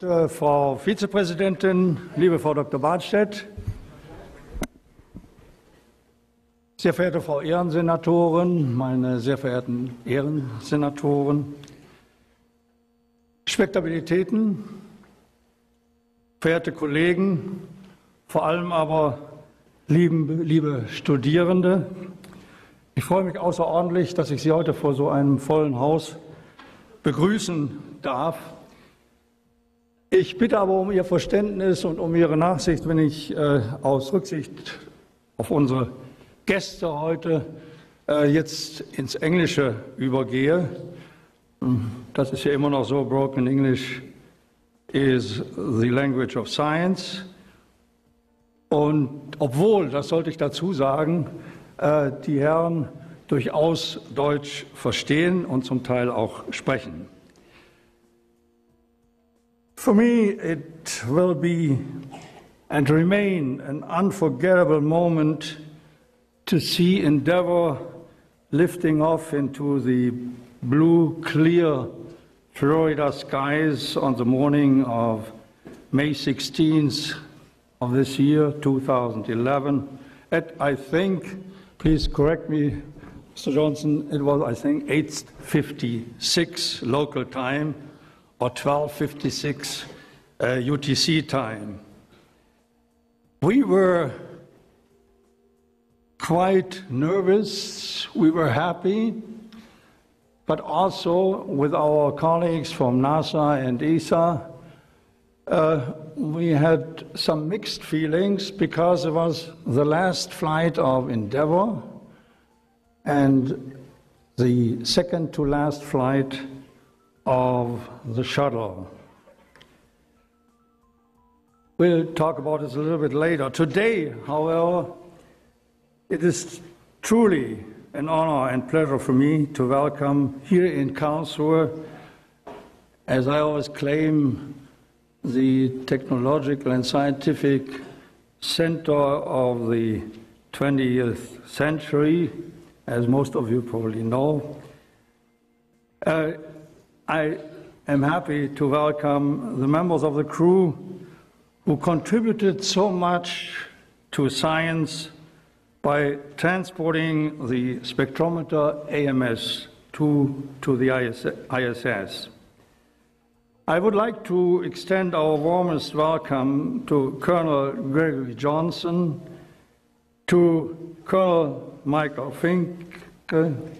Äh, Frau Vizepräsidentin, liebe Frau Dr. Bartstedt, sehr verehrte Frau Ehrensenatorin, meine sehr verehrten Ehrensenatoren, Spektabilitäten, verehrte Kollegen, vor allem aber lieben, liebe Studierende, ich freue mich außerordentlich, dass ich Sie heute vor so einem vollen Haus begrüßen darf. Ich bitte aber um Ihr Verständnis und um Ihre Nachsicht, wenn ich äh, aus Rücksicht auf unsere Gäste heute äh, jetzt ins Englische übergehe. Das ist ja immer noch so, Broken English is the language of science. Und obwohl, das sollte ich dazu sagen, äh, die Herren durchaus Deutsch verstehen und zum Teil auch sprechen. For me, it will be and remain an unforgettable moment to see Endeavour lifting off into the blue, clear Florida skies on the morning of May 16th of this year, 2011. At, I think, please correct me, Mr. Johnson, it was, I think, 8.56 local time or 1256 uh, UTC time. We were quite nervous, we were happy, but also with our colleagues from NASA and ESA, uh, we had some mixed feelings because it was the last flight of Endeavour and the second to last flight of the shuttle. We'll talk about this a little bit later. Today, however, it is truly an honor and pleasure for me to welcome here in Karlsruhe, as I always claim, the technological and scientific center of the 20th century, as most of you probably know. Uh, I am happy to welcome the members of the crew who contributed so much to science by transporting the spectrometer AMS to, to the ISS. I would like to extend our warmest welcome to Colonel Gregory Johnson, to Colonel Michael Fincke,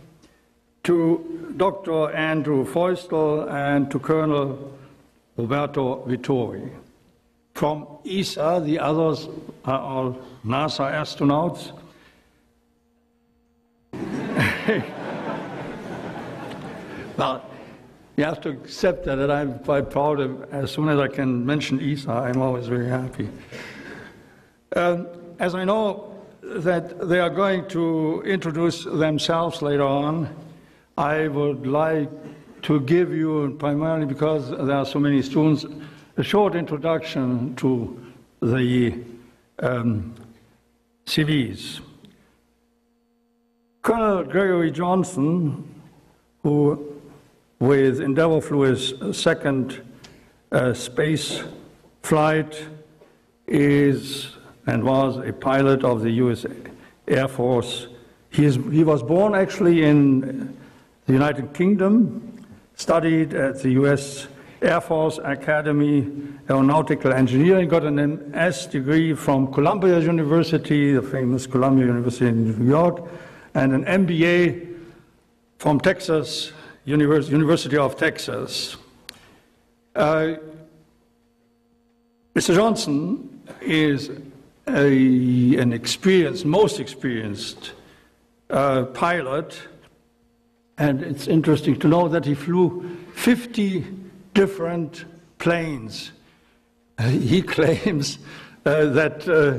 to Dr. Andrew Feustel and to Colonel Roberto Vittori. From ESA, the others are all NASA astronauts. well, you have to accept that, and I'm quite proud of, as soon as I can mention ESA, I'm always very happy. Um, as I know that they are going to introduce themselves later on, I would like to give you, primarily because there are so many students, a short introduction to the um, CVs. Colonel Gregory Johnson, who with Endeavour flew his second uh, space flight, is and was a pilot of the U.S. Air Force. He, is, he was born actually in the United Kingdom, studied at the U.S. Air Force Academy Aeronautical Engineering, got an MS degree from Columbia University, the famous Columbia University in New York, and an MBA from Texas, Univers University of Texas. Uh, Mr. Johnson is a, an experienced, most experienced uh, pilot and it's interesting to know that he flew 50 different planes. Uh, he claims uh, that uh,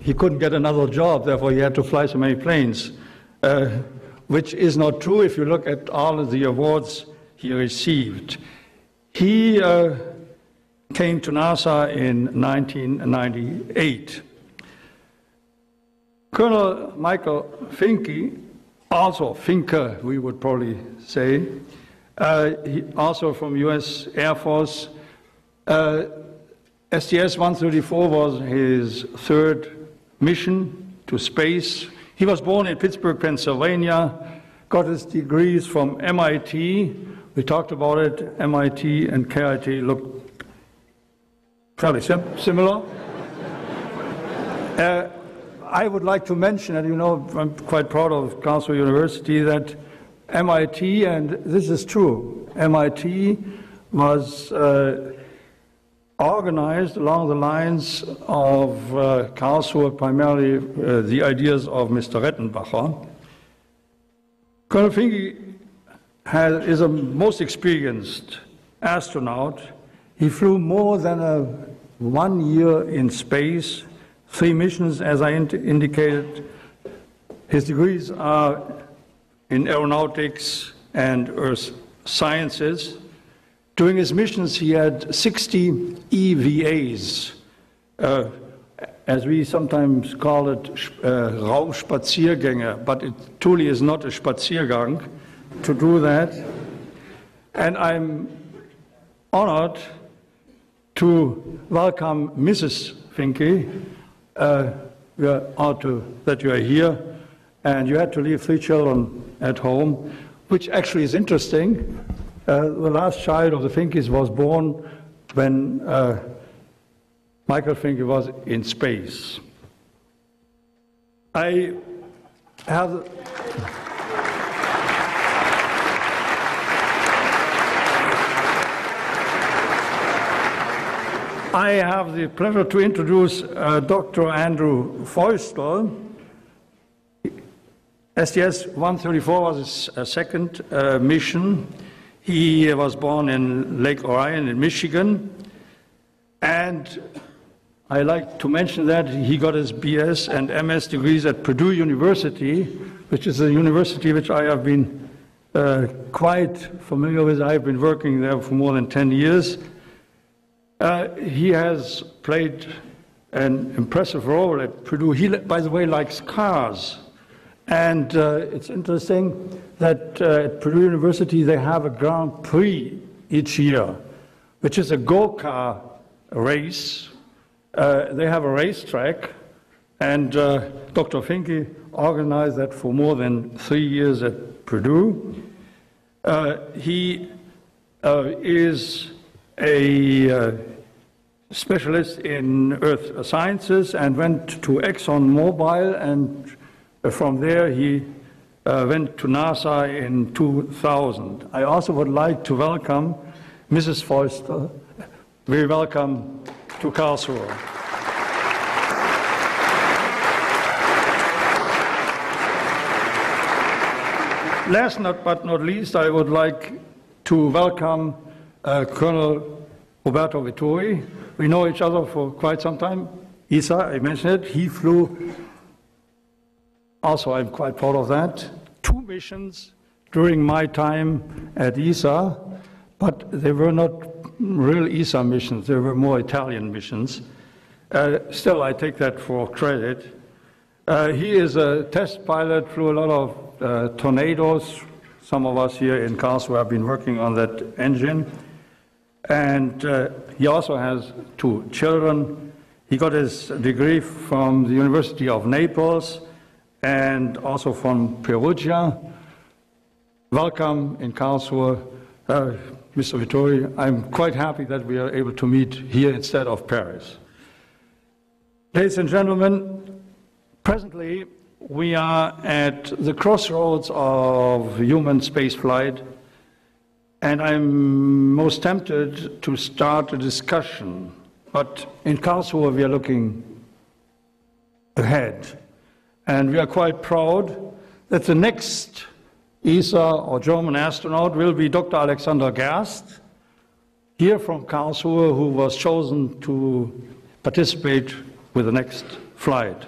he couldn't get another job, therefore, he had to fly so many planes, uh, which is not true if you look at all of the awards he received. He uh, came to NASA in 1998. Colonel Michael Fincke also Fincke, we would probably say, uh, also from U.S. Air Force, Uh, STS 134 was his third mission to space. He was born in Pittsburgh, Pennsylvania, got his degrees from MIT. We talked about it. MIT and KIT look fairly sim similar. uh, I would like to mention, and you know, I'm quite proud of Karlsruhe University, that MIT, and this is true, MIT was uh, organized along the lines of uh, Karlsruhe, primarily uh, the ideas of Mr. Redtenbacher. Colonel Fincke has, is a most experienced astronaut. He flew more than a one year in space three missions, as I indicated. His degrees are in aeronautics and earth sciences. During his missions, he had 60 EVAs, uh, as we sometimes call it, uh, Raumspaziergänge, but it truly is not a Spaziergang to do that. And I'm honored to welcome Mrs. Fincke, uh, are honored that you are here, and you had to leave three children at home, which actually is interesting. Uh, the last child of the Finckes was born when uh, Michael Fincke was in space. I have. I have the pleasure to introduce uh, Dr. Andrew Feustel. STS 134 was his uh, second uh, mission. He was born in Lake Orion in Michigan. And I like to mention that he got his BS and MS degrees at Purdue University, which is a university which I have been uh, quite familiar with. I've been working there for more than 10 years. Uh, he has played an impressive role at Purdue. He, by the way, likes cars. And uh, it's interesting that uh, at Purdue University they have a Grand Prix each year, which is a go-kart race. Uh, they have a racetrack, and uh, Dr. Fincke organized that for more than three years at Purdue. Uh, he is a specialist in earth sciences and went to ExxonMobil, and from there he uh, went to NASA in 2000. I also would like to welcome Mrs. Feustel. Very welcome to Karlsruhe. Last but not least, I would like to welcome uh, Colonel Roberto Vittori. We know each other for quite some time. ESA, I mentioned it, he flew, also I'm quite proud of that, two missions during my time at ESA, but they were not real ESA missions, they were more Italian missions. Uh, still, I take that for credit. Uh, he is a test pilot, flew a lot of uh, tornadoes. Some of us here in Karlsruhe have been working on that engine. And uh, he also has two children. He got his degree from the University of Naples and also from Perugia. Welcome in Karlsruhe, uh, Mr. Vittori. I'm quite happy that we are able to meet here instead of Paris. Ladies and gentlemen, presently we are at the crossroads of human spaceflight and I'm most tempted to start a discussion. But in Karlsruhe, we are looking ahead. And we are quite proud that the next ESA or German astronaut will be Dr. Alexander Gerst, here from Karlsruhe, who was chosen to participate with the next flight.